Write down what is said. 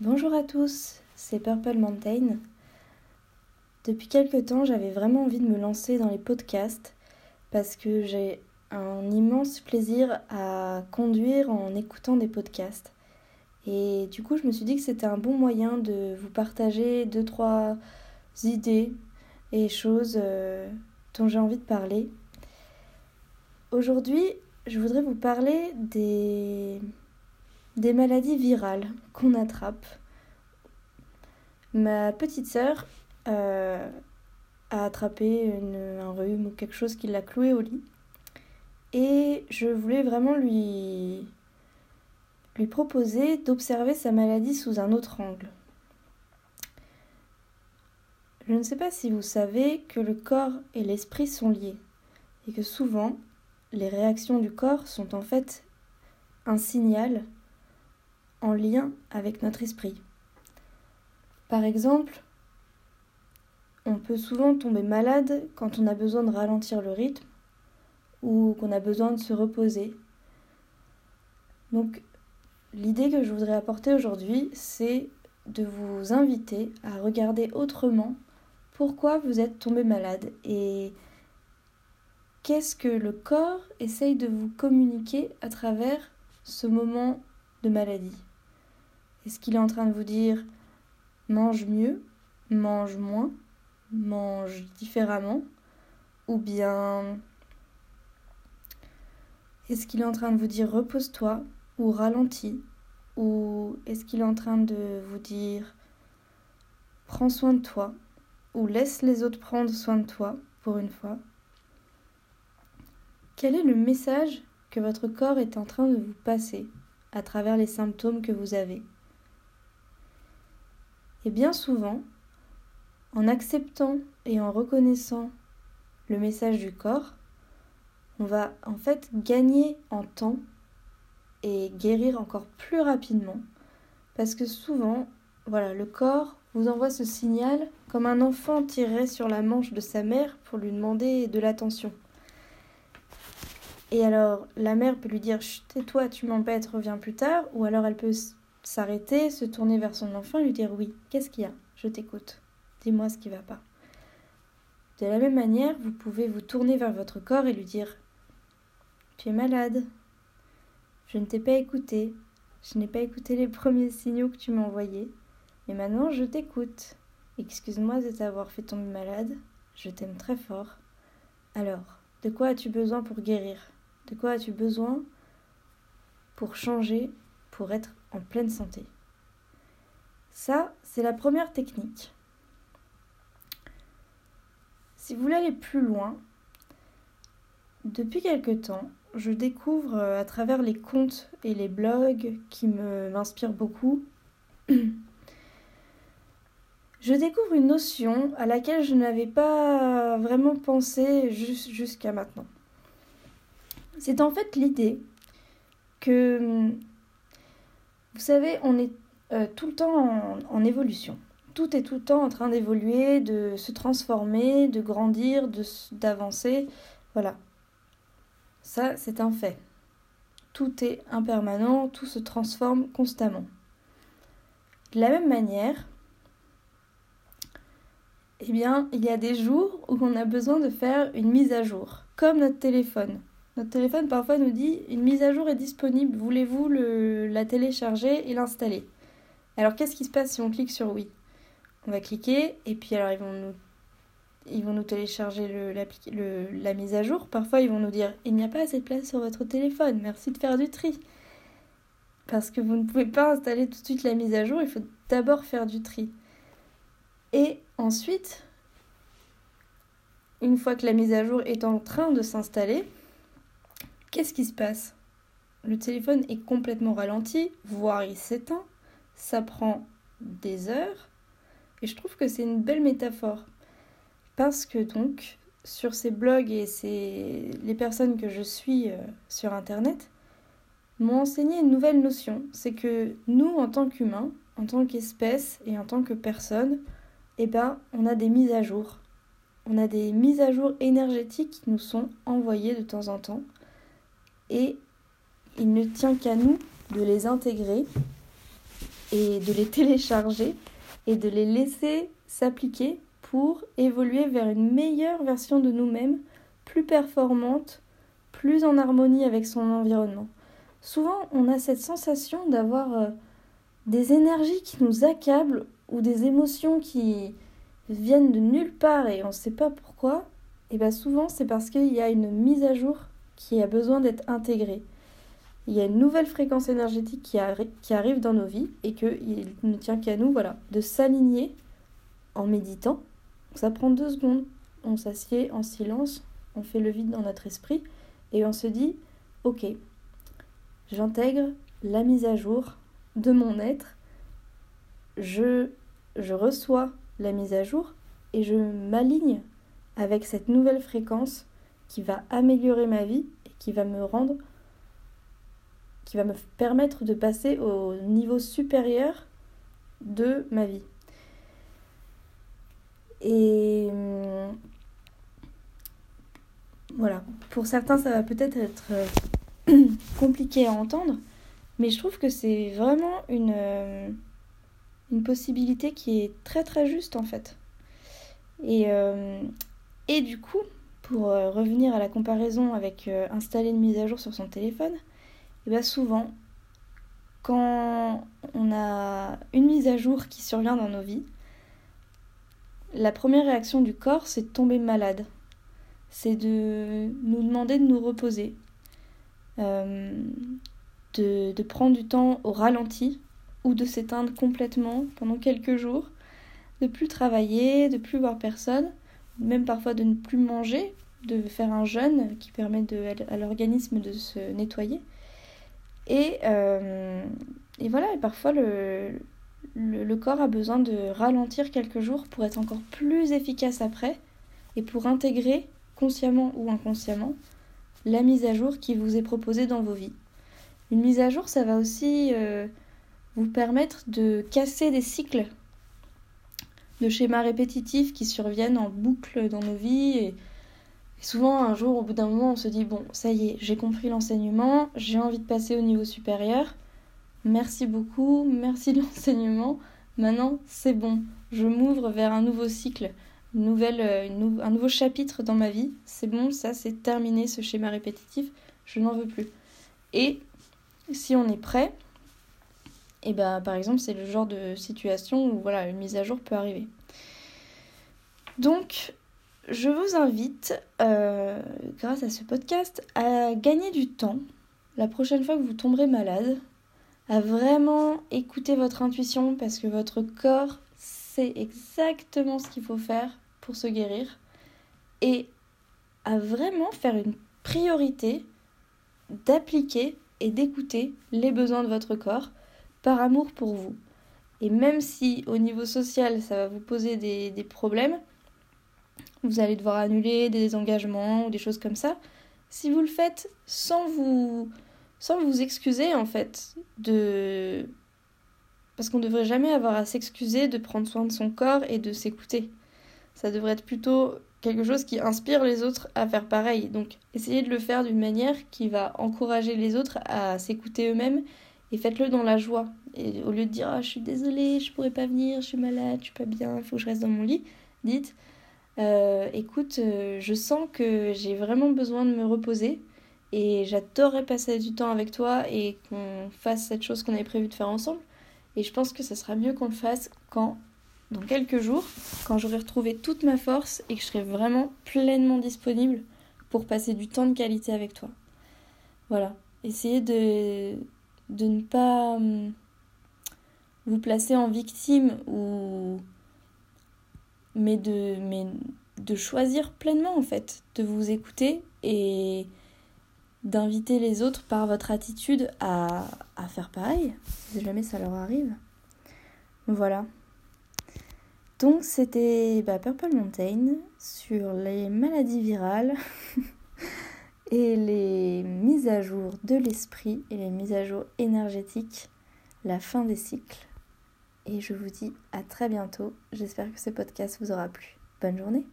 Bonjour à tous, c'est Purple Mountain. Depuis quelque temps, j'avais vraiment envie de me lancer dans les podcasts parce que j'ai un immense plaisir à conduire en écoutant des podcasts. Et du coup, je me suis dit que c'était un bon moyen de vous partager deux, trois idées et choses euh, dont j'ai envie de parler. Aujourd'hui, je voudrais vous parler des des maladies virales qu'on attrape. Ma petite sœur euh, a attrapé un rhume ou quelque chose qui l'a cloué au lit. Et je voulais vraiment lui, lui proposer d'observer sa maladie sous un autre angle. Je ne sais pas si vous savez que le corps et l'esprit sont liés et que souvent les réactions du corps sont en fait un signal en lien avec notre esprit. Par exemple, on peut souvent tomber malade quand on a besoin de ralentir le rythme ou qu'on a besoin de se reposer. Donc l'idée que je voudrais apporter aujourd'hui, c'est de vous inviter à regarder autrement pourquoi vous êtes tombé malade et qu'est-ce que le corps essaye de vous communiquer à travers ce moment de maladie. Est-ce qu'il est en train de vous dire mange mieux, mange moins, mange différemment Ou bien est-ce qu'il est en train de vous dire repose-toi ou ralentis Ou est-ce qu'il est en train de vous dire prends soin de toi ou laisse les autres prendre soin de toi pour une fois? Quel est le message que votre corps est en train de vous passer à travers les symptômes que vous avez? Et bien souvent, en acceptant et en reconnaissant le message du corps, on va en fait gagner en temps et guérir encore plus rapidement. Parce que souvent, voilà, le corps vous envoie ce signal comme un enfant tirerait sur la manche de sa mère pour lui demander de l'attention. Et alors, la mère peut lui dire Tais-toi, tu m'embêtes, reviens plus tard. Ou alors, elle peut s'arrêter, se tourner vers son enfant et lui dire oui, qu'est-ce qu'il y a? Je t'écoute. Dis-moi ce qui va pas. De la même manière, vous pouvez vous tourner vers votre corps et lui dire Tu es malade. Je ne t'ai pas écouté. Je n'ai pas écouté les premiers signaux que tu m'as envoyés. Mais maintenant, je t'écoute. Excuse-moi de t'avoir fait tomber malade. Je t'aime très fort. Alors, de quoi as-tu besoin pour guérir? De quoi as-tu besoin pour changer, pour être en pleine santé. Ça, c'est la première technique. Si vous voulez aller plus loin, depuis quelque temps, je découvre euh, à travers les contes et les blogs qui m'inspirent beaucoup, je découvre une notion à laquelle je n'avais pas vraiment pensé jusqu'à maintenant. C'est en fait l'idée que vous savez, on est euh, tout le temps en, évolution. Tout est tout le temps en train d'évoluer, de se transformer, de grandir, d'avancer. Voilà. Ça, c'est un fait. Tout est impermanent, tout se transforme constamment. De la même manière, eh bien, il y a des jours où on a besoin de faire une mise à jour, comme notre téléphone. Notre téléphone parfois nous dit une mise à jour est disponible, voulez-vous la télécharger et l'installer? Alors qu'est-ce qui se passe si on clique sur oui? On va cliquer et puis alors ils vont nous, ils vont nous télécharger le, la mise à jour. Parfois ils vont nous dire il n'y a pas assez de place sur votre téléphone, merci de faire du tri. Parce que vous ne pouvez pas installer tout de suite la mise à jour, il faut d'abord faire du tri. Et ensuite, une fois que la mise à jour est en train de s'installer, Qu'est-ce qui se passe? Le téléphone est complètement ralenti, voire il s'éteint. Ça prend des heures. Et je trouve que c'est une belle métaphore. Parce que donc, sur ces blogs et ces... les personnes que je suis euh, sur Internet, m'ont enseigné une nouvelle notion. C'est que nous, en tant qu'humains, en tant qu'espèce et en tant que personne, eh ben, on a des mises à jour. On a des mises à jour énergétiques qui nous sont envoyées de temps en temps et il ne tient qu'à nous de les intégrer et de les télécharger et de les laisser s'appliquer pour évoluer vers une meilleure version de nous-mêmes, plus performante, plus en harmonie avec son environnement. Souvent, on a cette sensation d'avoir euh, des énergies qui nous accablent ou des émotions qui viennent de nulle part et on ne sait pas pourquoi. Et bien souvent, c'est parce qu'il y a une mise à jour qui a besoin d'être intégrée. Il y a une nouvelle fréquence énergétique qui, qui arrive dans nos vies et qu'il ne tient qu'à nous voilà, de s'aligner en méditant. Ça prend deux secondes. On s'assied en silence, on fait le vide dans notre esprit et on se dit Ok, j'intègre la mise à jour de mon être, je, je reçois la mise à jour et je m'aligne avec cette nouvelle fréquence qui va améliorer ma vie et qui va me rendre qui va me permettre de passer au niveau supérieur de ma vie. Et hum, voilà, pour certains ça va peut-être être, euh, compliqué à entendre, mais je trouve que c'est vraiment une, euh, une possibilité qui est très très juste en fait. Et, euh, et du coup, pour revenir à la comparaison avec installer une mise à jour sur son téléphone, et bien souvent, quand on a une mise à jour qui survient dans nos vies, la première réaction du corps, c'est de tomber malade. C'est de nous demander de nous reposer, euh, de, de, prendre du temps au ralenti ou de s'éteindre complètement pendant quelques jours, de plus travailler, de plus voir personne, même parfois de ne plus manger, de faire un jeûne qui permet à l'organisme de se nettoyer. Et, euh, voilà, et parfois le, corps a besoin de ralentir quelques jours pour être encore plus efficace après et pour intégrer, consciemment ou inconsciemment, la mise à jour qui vous est proposée dans vos vies. Une mise à jour, ça va aussi euh, vous permettre de casser des cycles de schémas répétitifs qui surviennent en boucle dans nos vies et souvent, un jour, au bout d'un moment, on se dit, bon, ça y est, j'ai compris l'enseignement, j'ai envie de passer au niveau supérieur. Merci beaucoup, merci de l'enseignement. Maintenant, c'est bon, je m'ouvre vers un nouveau cycle, nouvelle, euh, un nouveau chapitre dans ma vie. C'est bon, ça, c'est terminé, ce schéma répétitif, je n'en veux plus. Et si on est prêt, et ben, par exemple, c'est le genre de situation où voilà, une mise à jour peut arriver. Donc, je vous invite, euh, grâce à ce podcast, à gagner du temps. La prochaine fois que vous tomberez malade, à vraiment écouter votre intuition parce que votre corps sait exactement ce qu'il faut faire pour se guérir. Et à vraiment faire une priorité d'appliquer et d'écouter les besoins de votre corps par amour pour vous. Et même si au niveau social ça va vous poser des, problèmes, vous allez devoir annuler des engagements ou des choses comme ça. Si vous le faites sans vous, sans vous excuser en fait de... Parce qu'on ne devrait jamais avoir à s'excuser de prendre soin de son corps et de s'écouter. Ça devrait être plutôt quelque chose qui inspire les autres à faire pareil. Donc essayez de le faire d'une manière qui va encourager les autres à s'écouter eux-mêmes et faites-le dans la joie. Au lieu de dire ah, je suis désolée, je pourrais pas venir, je suis malade, je suis pas bien, il faut que je reste dans mon lit, dites euh, écoute, euh, je sens que j'ai vraiment besoin de me reposer et j'adorerais passer du temps avec toi et qu'on fasse cette chose qu'on avait prévu de faire ensemble. Et je pense que ça sera mieux qu'on le fasse quand, dans quelques jours, quand j'aurai retrouvé toute ma force et que je serai vraiment pleinement disponible pour passer du temps de qualité avec toi. Voilà, essayez de, de ne pas hum, vous placer en victime ou mais de, mais de choisir pleinement en fait, de vous écouter et d'inviter les autres par votre attitude à, faire pareil, si jamais ça leur arrive. Voilà. Donc c'était bah, Purple Mountain sur les maladies virales et les mises à jour de l'esprit et les mises à jour énergétiques, la fin des cycles. Et je vous dis à très bientôt. J'espère que ce podcast vous aura plu. Bonne journée